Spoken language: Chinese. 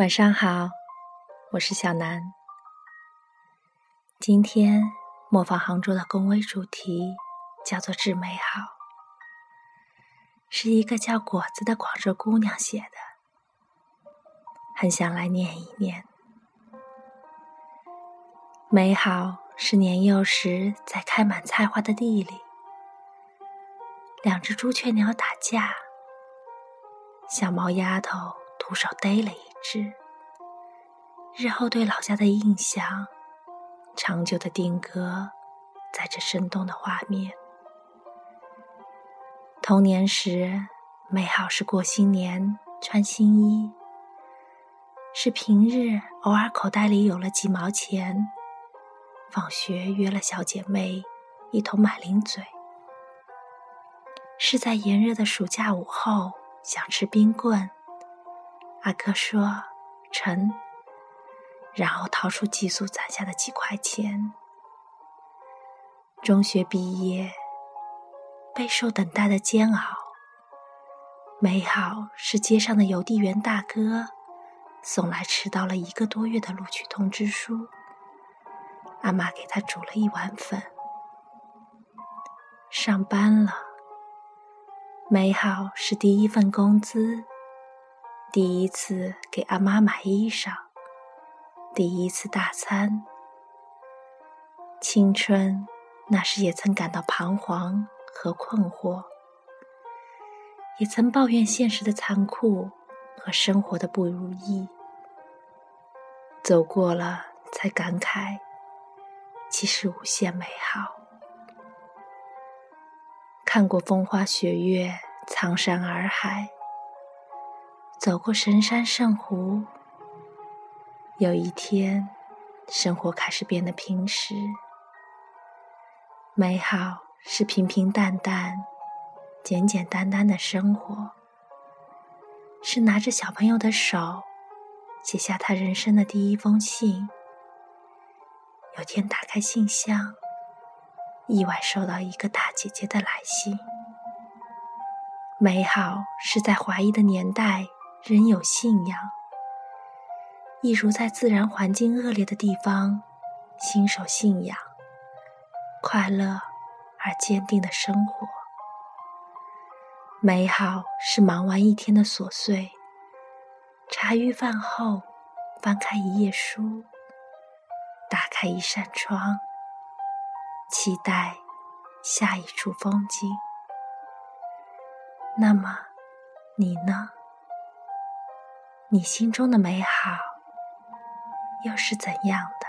晚上好，我是小南。今天模仿杭州的公微主题叫做“致美好”，是一个叫果子的广州姑娘写的，很想来念一念。美好是年幼时在开满菜花的地里，两只朱雀鸟打架，小毛丫头徒手逮了一。之日后对老家的印象，长久的定格在这生动的画面。童年时，美好是过新年穿新衣，是平日偶尔口袋里有了几毛钱，放学约了小姐妹一同买零嘴，是在炎热的暑假午后想吃冰棍。阿哥说：“成。”然后掏出寄宿攒下的几块钱。中学毕业，备受等待的煎熬。美好是街上的邮递员大哥送来迟到了一个多月的录取通知书。阿妈给他煮了一碗粉。上班了。美好是第一份工资。第一次给阿妈买衣裳，第一次大餐。青春那时也曾感到彷徨和困惑，也曾抱怨现实的残酷和生活的不如意。走过了，才感慨，其实无限美好。看过风花雪月，苍山洱海。走过神山圣湖，有一天，生活开始变得平实。美好是平平淡淡、简简单单的生活，是拿着小朋友的手，写下他人生的第一封信。有天打开信箱，意外收到一个大姐姐的来信。美好是在怀疑的年代。人有信仰，一如在自然环境恶劣的地方，信守信仰，快乐而坚定的生活。美好是忙完一天的琐碎，茶余饭后翻开一页书，打开一扇窗，期待下一处风景。那么，你呢？你心中的美好又是怎样的？